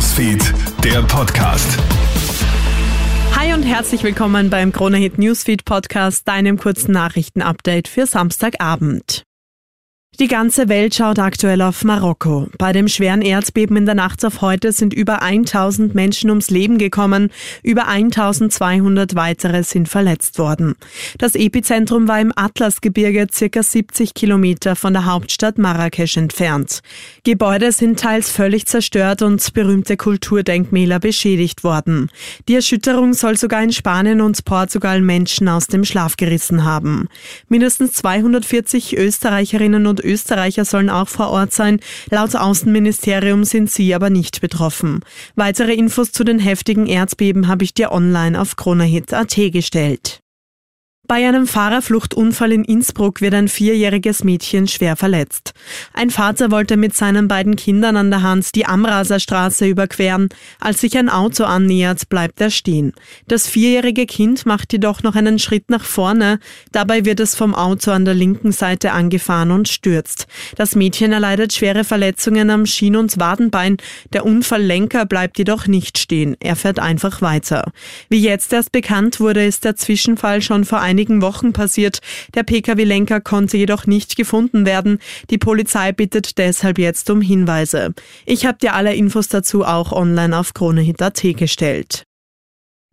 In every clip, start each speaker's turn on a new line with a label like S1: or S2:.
S1: Newsfeed, der Podcast.
S2: Hi und herzlich willkommen beim Kronehit Newsfeed Podcast, deinem kurzen Nachrichtenupdate für Samstagabend. Die ganze Welt schaut aktuell auf Marokko. Bei dem schweren Erdbeben in der Nacht auf heute sind über 1000 Menschen ums Leben gekommen, über 1200 weitere sind verletzt worden. Das Epizentrum war im Atlasgebirge circa 70 Kilometer von der Hauptstadt Marrakesch entfernt. Gebäude sind teils völlig zerstört und berühmte Kulturdenkmäler beschädigt worden. Die Erschütterung soll sogar in Spanien und Portugal Menschen aus dem Schlaf gerissen haben. Mindestens 240 Österreicherinnen und sollen auch vor Ort sein. Laut Außenministerium sind sie aber nicht betroffen. Weitere Infos zu den heftigen Erdbeben habe ich dir online auf kronahit.at gestellt. Bei einem Fahrerfluchtunfall in Innsbruck wird ein vierjähriges Mädchen schwer verletzt. Ein Vater wollte mit seinen beiden Kindern an der Hand die Amraser Straße überqueren. Als sich ein Auto annähert, bleibt er stehen. Das vierjährige Kind macht jedoch noch einen Schritt nach vorne. Dabei wird es vom Auto an der linken Seite angefahren und stürzt. Das Mädchen erleidet schwere Verletzungen am Schien- und Wadenbein. Der Unfalllenker bleibt jedoch nicht stehen. Er fährt einfach weiter. Wie jetzt erst bekannt wurde, ist der Zwischenfall schon vor einigen einigen Wochen passiert. Der Pkw-Lenker konnte jedoch nicht gefunden werden. Die Polizei bittet deshalb jetzt um Hinweise. Ich habe dir alle Infos dazu auch online auf kronehit.at gestellt.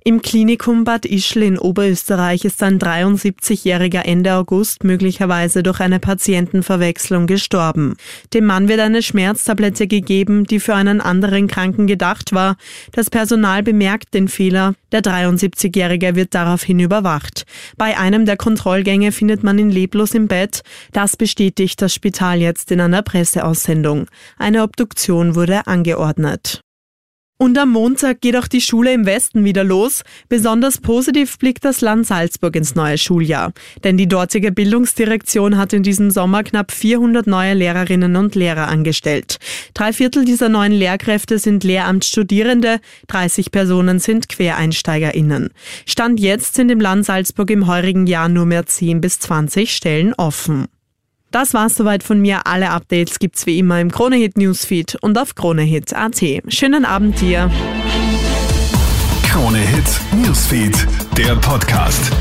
S2: Im Klinikum Bad Ischl in Oberösterreich ist ein 73-Jähriger Ende August möglicherweise durch eine Patientenverwechslung gestorben. Dem Mann wird eine Schmerztablette gegeben, die für einen anderen Kranken gedacht war. Das Personal bemerkt den Fehler. Der 73-Jährige wird daraufhin überwacht. Bei einem der Kontrollgänge findet man ihn leblos im Bett. Das bestätigt das Spital jetzt in einer Presseaussendung. Eine Obduktion wurde angeordnet. Und am Montag geht auch die Schule im Westen wieder los. Besonders positiv blickt das Land Salzburg ins neue Schuljahr. Denn die dortige Bildungsdirektion hat in diesem Sommer knapp 400 neue Lehrerinnen und Lehrer angestellt. Drei Viertel dieser neuen Lehrkräfte sind Lehramtsstudierende, 30 Personen sind QuereinsteigerInnen. Stand jetzt sind im Land Salzburg im heurigen Jahr nur mehr 10 bis 20 Stellen offen. Das war's soweit von mir. Alle Updates gibt's wie immer im Kronehit Newsfeed und auf kronehit.at. Schönen Abend dir.
S1: Kronehit Newsfeed, der Podcast.